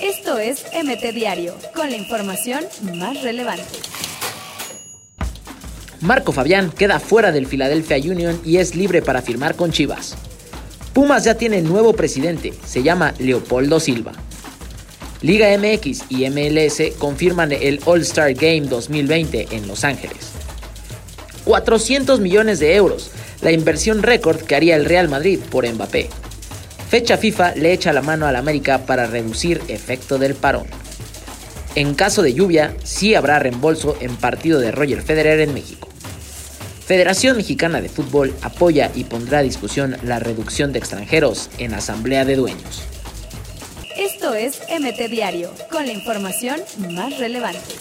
Esto es MT Diario, con la información más relevante. Marco Fabián queda fuera del Philadelphia Union y es libre para firmar con Chivas. Pumas ya tiene nuevo presidente, se llama Leopoldo Silva. Liga MX y MLS confirman el All-Star Game 2020 en Los Ángeles. 400 millones de euros, la inversión récord que haría el Real Madrid por Mbappé. Fecha FIFA le echa la mano al América para reducir efecto del parón. En caso de lluvia, sí habrá reembolso en partido de Roger Federer en México. Federación Mexicana de Fútbol apoya y pondrá a discusión la reducción de extranjeros en Asamblea de Dueños. Esto es MT Diario, con la información más relevante.